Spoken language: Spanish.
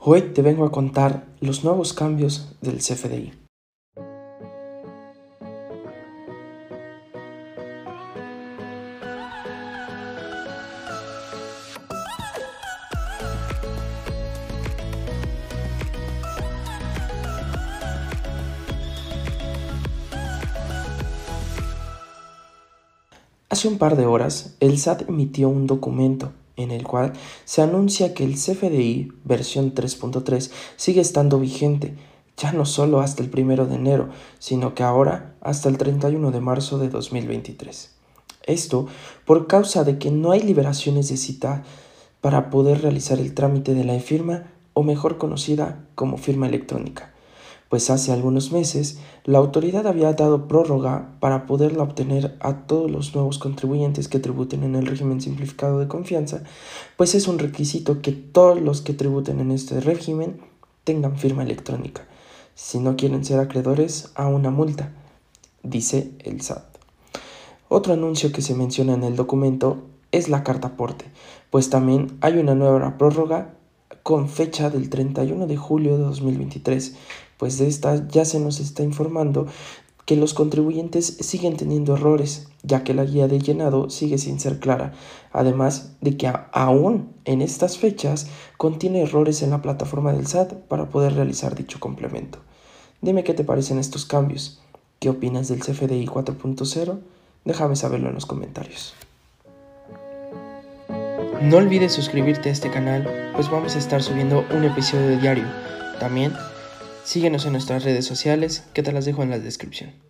Hoy te vengo a contar los nuevos cambios del CFDI. Hace un par de horas, el SAT emitió un documento en el cual se anuncia que el CFDI versión 3.3 sigue estando vigente, ya no solo hasta el 1 de enero, sino que ahora hasta el 31 de marzo de 2023. Esto por causa de que no hay liberaciones de cita para poder realizar el trámite de la firma o mejor conocida como firma electrónica pues hace algunos meses la autoridad había dado prórroga para poderla obtener a todos los nuevos contribuyentes que tributen en el régimen simplificado de confianza, pues es un requisito que todos los que tributen en este régimen tengan firma electrónica, si no quieren ser acreedores a una multa, dice el SAT. Otro anuncio que se menciona en el documento es la carta aporte, pues también hay una nueva prórroga con fecha del 31 de julio de 2023 pues de esta ya se nos está informando que los contribuyentes siguen teniendo errores, ya que la guía de llenado sigue sin ser clara, además de que aún en estas fechas contiene errores en la plataforma del SAT para poder realizar dicho complemento. Dime qué te parecen estos cambios, qué opinas del CFDI 4.0, déjame saberlo en los comentarios. No olvides suscribirte a este canal, pues vamos a estar subiendo un episodio diario. También Síguenos en nuestras redes sociales, que te las dejo en la descripción.